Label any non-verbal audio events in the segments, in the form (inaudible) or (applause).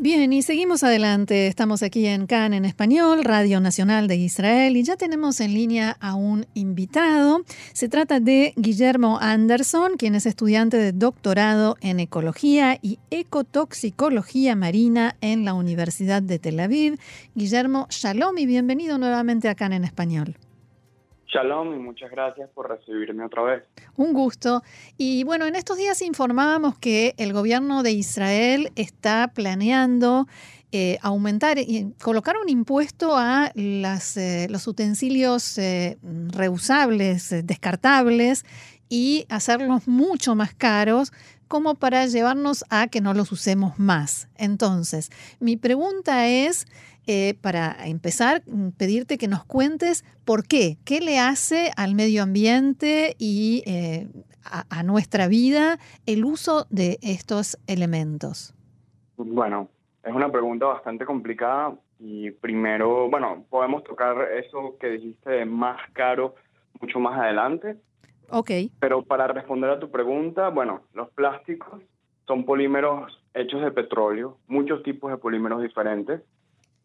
Bien, y seguimos adelante. Estamos aquí en CAN en español, Radio Nacional de Israel, y ya tenemos en línea a un invitado. Se trata de Guillermo Anderson, quien es estudiante de doctorado en Ecología y Ecotoxicología Marina en la Universidad de Tel Aviv. Guillermo, shalom y bienvenido nuevamente a CAN en español. Shalom y muchas gracias por recibirme otra vez. Un gusto. Y bueno, en estos días informábamos que el gobierno de Israel está planeando eh, aumentar y colocar un impuesto a las, eh, los utensilios eh, reusables, descartables, y hacerlos mucho más caros como para llevarnos a que no los usemos más. Entonces, mi pregunta es, eh, para empezar, mm, pedirte que nos cuentes por qué, qué le hace al medio ambiente y eh, a, nuestra vida el uso de estos elementos. Bueno, es una pregunta bastante complicada y primero, bueno, podemos tocar eso que dijiste más caro mucho más adelante. Ok. Pero para responder a tu pregunta, bueno, los plásticos son polímeros hechos de petróleo, muchos tipos de polímeros diferentes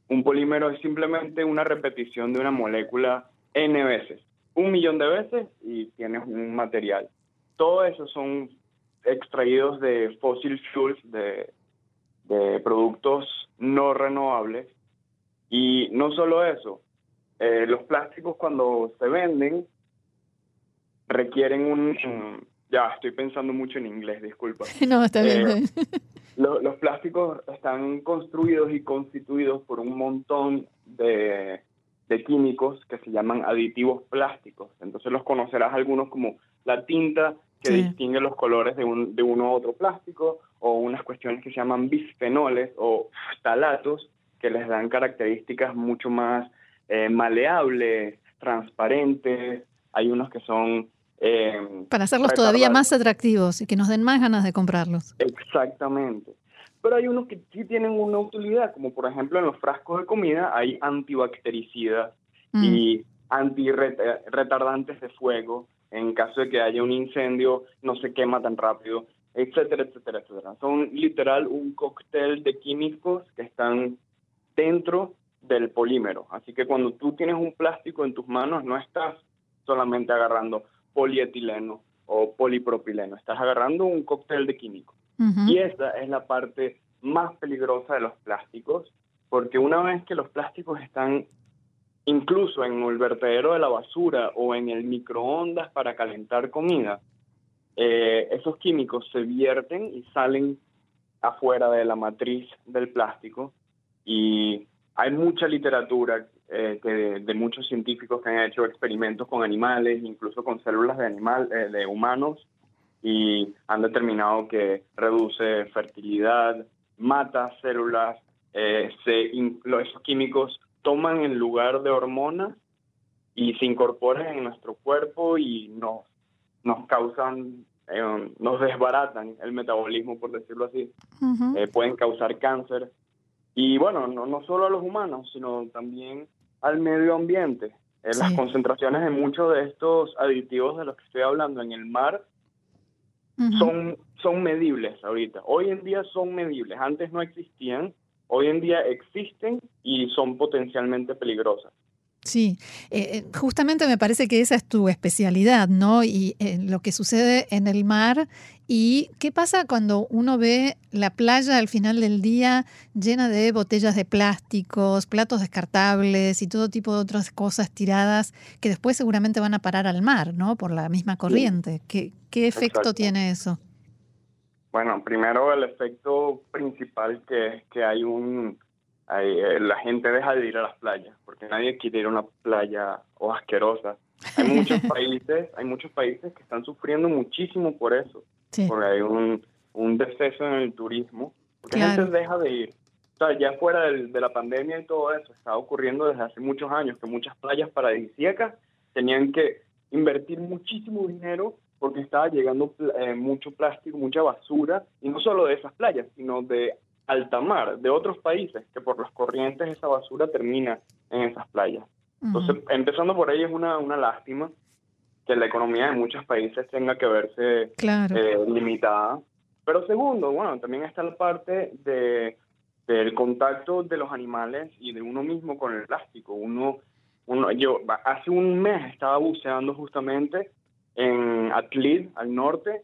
un polímero es simplemente una repetición de una molécula n veces, un millón de veces y tienes un material. Todo eso son extraídos de fossil fuels, de, productos no renovables. Y no solo eso, eh, los plásticos cuando se venden requieren un... Ya, estoy pensando mucho en inglés, disculpa. (laughs) No, está bien. Eh, (laughs) los plásticos están construidos y constituidos por un montón de, químicos que se llaman aditivos plásticos. Entonces los conocerás algunos como la tinta que distingue los colores de, un, de uno u otro plástico o unas cuestiones que se llaman bisfenoles o talatos que les dan características mucho más eh, maleables, transparentes. Hay unos que son eh, Para hacerlos todavía más atractivos y que nos den más ganas de comprarlos. Exactamente. Pero hay unos que sí tienen una utilidad, como por ejemplo en los frascos de comida hay antibactericidas mm. y antirretardantes de fuego. En caso de que haya un incendio, no se quema tan rápido, etcétera, etcétera, etcétera. Son literal un cóctel de químicos que están dentro del polímero. Así que cuando tú tienes un plástico en tus manos, no estás solamente agarrando polietileno o polipropileno. Estás agarrando un cóctel de químicos. Y esa es la parte más peligrosa de los plásticos, porque una vez que los plásticos están incluso en el vertedero de la basura o en el microondas para calentar comida, eh, esos químicos se vierten y salen afuera de la matriz del plástico y hay mucha literatura eh, de, muchos científicos que han hecho experimentos con animales, incluso con células de, animal, eh, de humanos, y han determinado que reduce fertilidad, mata células, eh, se, esos químicos toman el lugar de hormonas y se incorporan en nuestro cuerpo y nos, nos causan, nos desbaratan el metabolismo, por decirlo así. pueden causar cáncer. Y bueno, no, no solo a los humanos, sino también al medio ambiente. Eh, las concentraciones de muchos de estos aditivos de los que estoy hablando en el mar son, son medibles ahorita. Hoy en día son medibles. Antes no existían, hoy en día existen y son potencialmente peligrosas. Sí, eh, eh, justamente me parece que esa es tu especialidad, ¿no? Y eh, lo que sucede en el mar. ¿Y qué pasa cuando uno ve la playa al final del día llena de botellas de plásticos, platos descartables y todo tipo de otras cosas tiradas que después seguramente van a parar al mar, ¿no? Por la misma corriente. ¿Qué, qué efecto tiene eso? Bueno, primero el efecto principal que es que hay un eh, la gente deja de ir a las playas, porque nadie quiere ir a una playa o asquerosa. Hay muchos (laughs) países, hay muchos países que están sufriendo muchísimo por eso, porque hay un, un deceso en el turismo, porque la gente deja de ir. O sea, ya fuera de la pandemia y todo eso, está ocurriendo desde hace muchos años que muchas playas paradisíacas tenían que invertir muchísimo dinero porque estaba llegando eh, mucho plástico, mucha basura, y no solo de esas playas, sino de alta mar de otros países, que por las corrientes esa basura termina en esas playas. Entonces, empezando por ahí es una, una lástima que la economía de muchos países tenga que verse eh, limitada. Pero segundo, bueno, también está la parte de, del contacto de los animales y de uno mismo con el plástico. Uno, uno, yo hace un mes estaba buceando justamente en Atlit, al norte,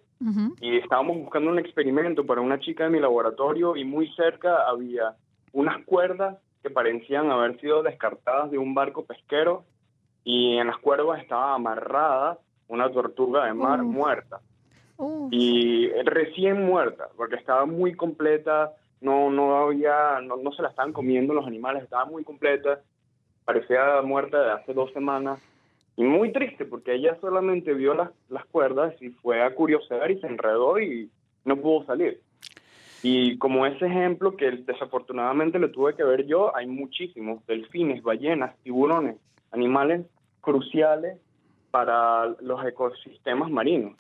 y estábamos buscando un experimento para una chica de mi laboratorio y muy cerca había unas cuerdas que parecían haber sido descartadas de un barco pesquero y en las cuerdas estaba amarrada una tortuga de mar muerta. Y recién muerta, porque estaba muy completa, no, no había, no, no se la estaban comiendo los animales, estaba muy completa, parecía muerta de hace dos semanas y muy triste porque ella solamente vio las, las cuerdas y fue a curiosear y se enredó y no pudo salir. Y como ese ejemplo que desafortunadamente le tuve que ver yo, hay muchísimos delfines, ballenas, tiburones, animales cruciales para los ecosistemas marinos.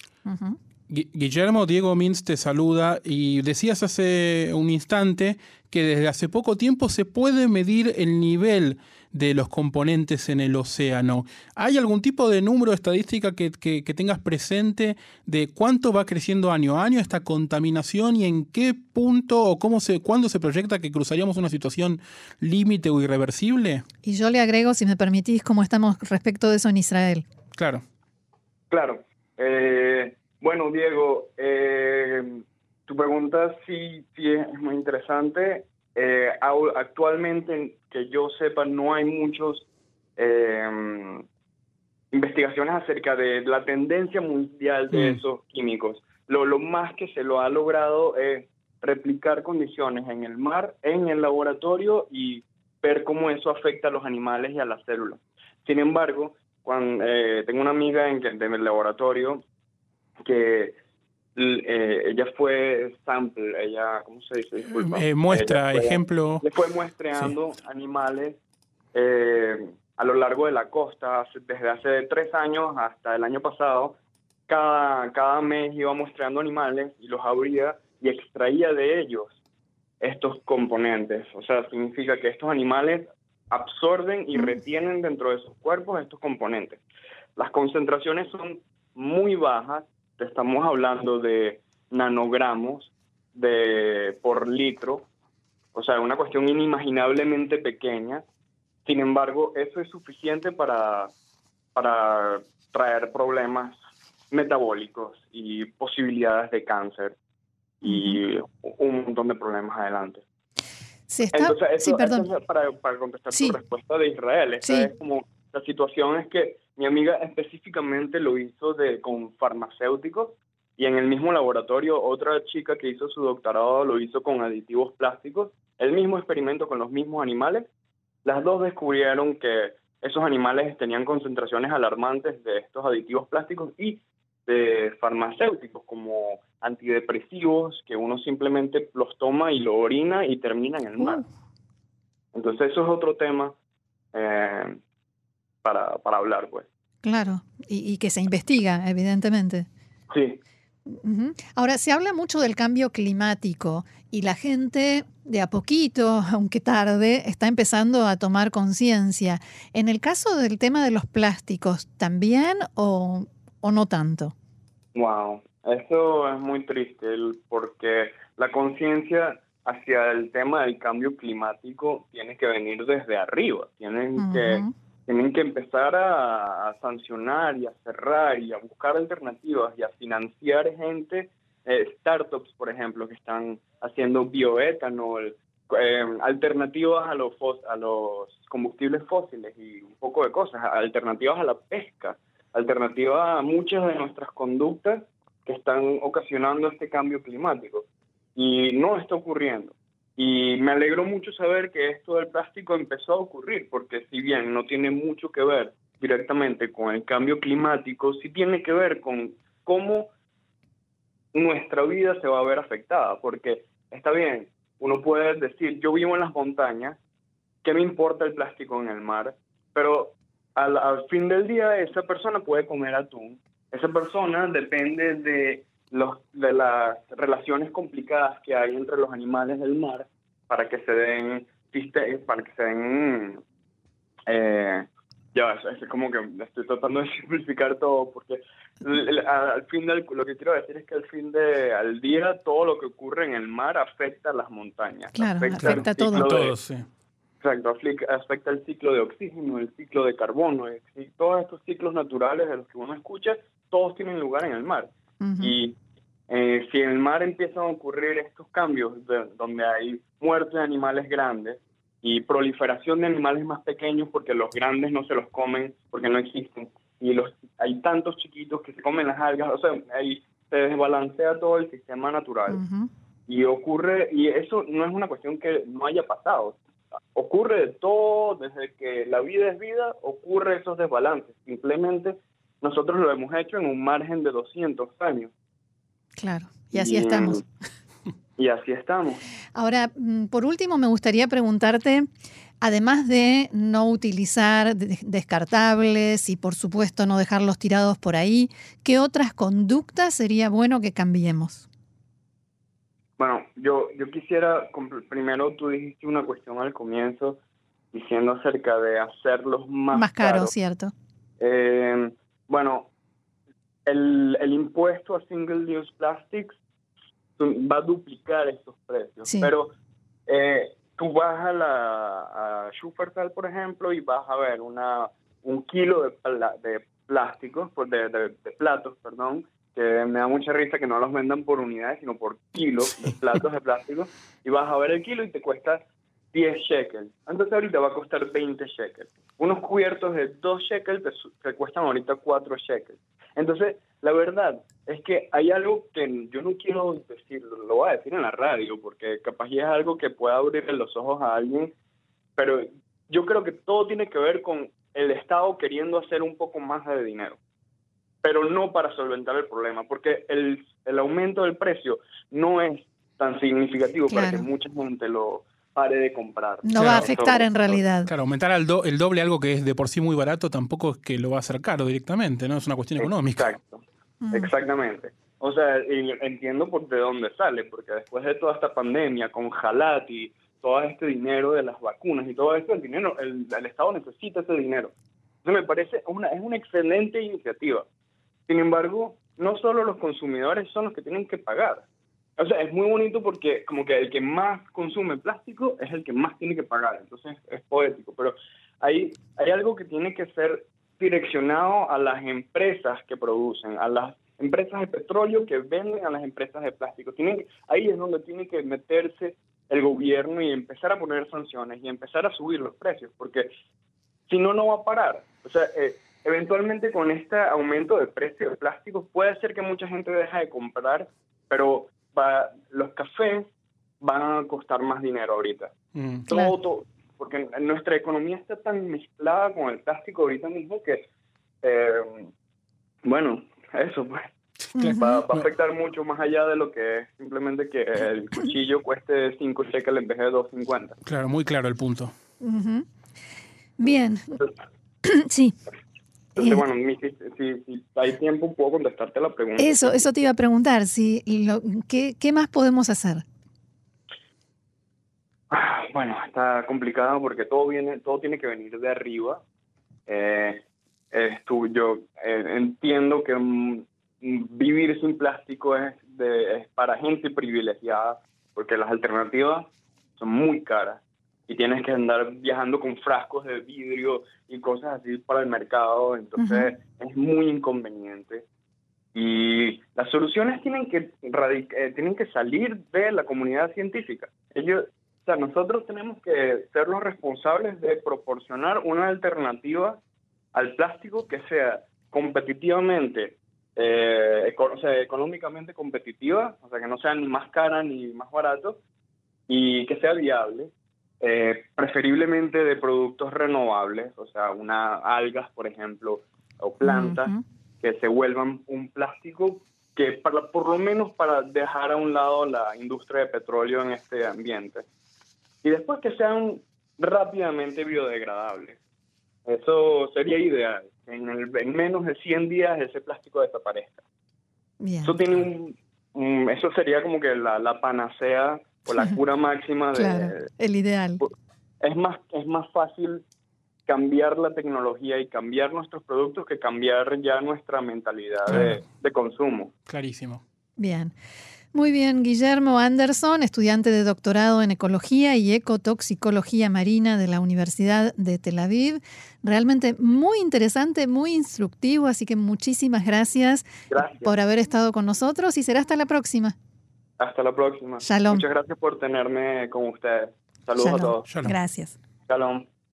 Guillermo Diego Mins te saluda y decías hace un instante que desde hace poco tiempo se puede medir el nivel de los componentes en el océano. ¿Hay algún tipo de número estadística que, que, tengas presente de cuánto va creciendo año a año esta contaminación y en qué punto o cómo se, cuándo se proyecta que cruzaríamos una situación límite o irreversible? Y yo le agrego, si me permitís, cómo estamos respecto de eso en Israel. Claro. Claro. Eh, bueno, Diego, eh, tu pregunta sí, sí es muy interesante. Eh, actualmente, que yo sepa, no hay muchos eh, investigaciones acerca de la tendencia mundial de mm. esos químicos. Lo, lo más que se lo ha logrado es replicar condiciones en el mar, en el laboratorio y ver cómo eso afecta a los animales y a las células. Sin embargo, cuando, eh, tengo una amiga en, en el laboratorio que eh, ella fue sample, ella, ¿cómo se dice? Disculpa. Eh, muestra, ejemplo. Le fue muestreando animales eh, a lo largo de la costa, desde hace tres años hasta el año pasado. Cada, cada mes iba muestreando animales y los abría y extraía de ellos estos componentes. O sea, significa que estos animales absorben y retienen dentro de sus cuerpos estos componentes. Las concentraciones son muy bajas estamos hablando de nanogramos de, por litro, o sea, una cuestión inimaginablemente pequeña. Sin embargo, eso es suficiente para, para traer problemas metabólicos y posibilidades de cáncer y un montón de problemas adelante. Entonces, eso, es para, para contestar tu respuesta de Israel. es como la situación es que mi amiga específicamente lo hizo de, con farmacéuticos y en el mismo laboratorio otra chica que hizo su doctorado lo hizo con aditivos plásticos, el mismo experimento con los mismos animales. Las dos descubrieron que esos animales tenían concentraciones alarmantes de estos aditivos plásticos y de farmacéuticos como antidepresivos que uno simplemente los toma y lo orina y termina en el mar. Entonces eso es otro tema eh, para, para hablar, pues. Claro, y, que se investiga, evidentemente. Sí. Ahora, se habla mucho del cambio climático y la gente de a poquito, (laughs) aunque tarde, está empezando a tomar conciencia. En el caso del tema de los plásticos, ¿también o, o no tanto? Wow, eso es muy triste porque la conciencia hacia el tema del cambio climático tiene que venir desde arriba, tienen que tienen que empezar a, sancionar y a cerrar y a buscar alternativas y a financiar gente, eh, startups, por ejemplo, que están haciendo bioetanol, eh, alternativas a los, a los combustibles fósiles y un poco de cosas, alternativas a la pesca, alternativas a muchas de nuestras conductas que están ocasionando este cambio climático. Y no está ocurriendo. Y me alegró mucho saber que esto del plástico empezó a ocurrir, porque si bien no tiene mucho que ver directamente con el cambio climático, sí tiene que ver con cómo nuestra vida se va a ver afectada, porque está bien, uno puede decir, yo vivo en las montañas, ¿qué me importa el plástico en el mar? Pero al, al fin del día esa persona puede comer atún, esa persona depende de los, de las relaciones complicadas que hay entre los animales del mar para que se den para que se den eh, Ya, es como que estoy tratando de (laughs) simplificar todo, porque al fin del, lo que quiero decir es que al fin de al día todo lo que ocurre en el mar afecta a las montañas. Claro, afecta, a todo. sí. Exacto, afecta el ciclo de oxígeno, el ciclo de carbono, todos estos ciclos naturales de los que uno escucha, todos tienen lugar en el mar. Y eh, si en el mar empiezan a ocurrir estos cambios, donde hay muerte de animales grandes, y proliferación de animales más pequeños porque los grandes no se los comen porque no existen y los hay tantos chiquitos que se comen las algas, o sea, ahí se desbalancea todo el sistema natural. Y ocurre, y eso no es una cuestión que no haya pasado, ocurre de todo, desde que la vida es vida, ocurre esos desbalances. Simplemente nosotros lo hemos hecho en un margen de 200 años. Claro, y así estamos. Y así estamos. Ahora, mm, por último, me gustaría preguntarte, además de no utilizar descartables y por supuesto no dejarlos tirados por ahí, ¿qué otras conductas sería bueno que cambiemos? Bueno, yo, yo quisiera, primero tú dijiste una cuestión al comienzo diciendo acerca de hacerlos más, más caros, ¿cierto? Eh, bueno, el, el impuesto a single use plastics va a duplicar estos precios. Pero eh, tú vas a la a Schufertal, por ejemplo, y vas a ver una un kilo de, de plásticos, de, de, de, platos, perdón, que me da mucha risa que no los vendan por unidades, sino por kilos de platos de plástico, y vas a ver el kilo y te cuesta 10 shekels. Entonces ahorita va a costar 20 shekels. Unos cubiertos de 2 shekels te, cuestan ahorita 4 shekels. Entonces, la verdad es que hay algo que yo no quiero decir, lo voy a decir en la radio, porque capaz ya es algo que pueda abrirle los ojos a alguien, pero yo creo que todo tiene que ver con el Estado queriendo hacer un poco más de dinero, pero no para solventar el problema, porque el, el aumento del precio no es tan significativo para que mucha gente lo, pare de comprar. No va a afectar en realidad. Claro, aumentar el doble algo que es de por sí muy barato tampoco es que lo va a hacer caro directamente, ¿no? Es una cuestión económica. Exacto, mm. exactamente. O sea, entiendo por de dónde sale, porque después de toda esta pandemia con Jalat y todo este dinero de las vacunas y todo esto, el dinero, el, Estado necesita ese dinero. Entonces me parece una, es una excelente iniciativa. Sin embargo, no solo los consumidores son los que tienen que pagar, o sea, es muy bonito porque como que el que más consume plástico es el que más tiene que pagar, entonces es poético, pero hay, hay algo que tiene que ser direccionado a las empresas que producen, a las empresas de petróleo que venden a las empresas de plástico. Tienen, ahí es donde tiene que meterse el gobierno y empezar a poner sanciones y empezar a subir los precios, porque si no, no va a parar. O sea, eh, eventualmente con este aumento de precio de plástico puede ser que mucha gente deje de comprar, pero los cafés van a costar más dinero ahorita. Mm. todo, porque nuestra economía está tan mezclada con el plástico ahorita mismo que, eh, bueno, eso pues. Va, a afectar mucho más allá de lo que es simplemente que el cuchillo cueste 5 shekels en vez de 2.50. Claro, muy claro el punto. Bien. sí. Entonces, bueno, si, hay tiempo, puedo contestarte la pregunta. Eso, eso te iba a preguntar. Si lo, ¿qué, ¿Qué más podemos hacer? Ah, bueno, está complicado porque todo viene, todo tiene que venir de arriba. Eh, yo eh, entiendo que mm, vivir sin plástico es, de, es para gente privilegiada porque las alternativas son muy caras y tienes que andar viajando con frascos de vidrio y cosas así para el mercado, entonces es muy inconveniente. Y las soluciones tienen que, eh, tienen que salir de la comunidad científica. Ellos, o sea, nosotros tenemos que ser los responsables de proporcionar una alternativa al plástico que sea competitivamente, eh, o sea, económicamente competitiva, o sea, que no sea ni más cara ni más barato, y que sea viable eh, preferiblemente de productos renovables, o sea, una algas, por ejemplo, o plantas que se vuelvan un plástico que para, por lo menos para dejar a un lado la industria de petróleo en este ambiente. Y después que sean rápidamente biodegradables. Eso sería ideal. En, en menos de 100 días ese plástico desaparezca. Eso, tiene un, eso sería como que la, la panacea o la cura máxima de... el ideal. Es más, es más fácil cambiar la tecnología y cambiar nuestros productos que cambiar ya nuestra mentalidad de, de consumo. Clarísimo. Bien. Muy bien, Guillermo Anderson, estudiante de doctorado en ecología y ecotoxicología marina de la Universidad de Tel Aviv. Realmente muy interesante, muy instructivo, así que muchísimas gracias, Gracias. por haber estado con nosotros y será hasta la próxima. Hasta la próxima. Shalom. Muchas gracias por tenerme con ustedes. Saludos a todos. Shalom. Gracias. Shalom.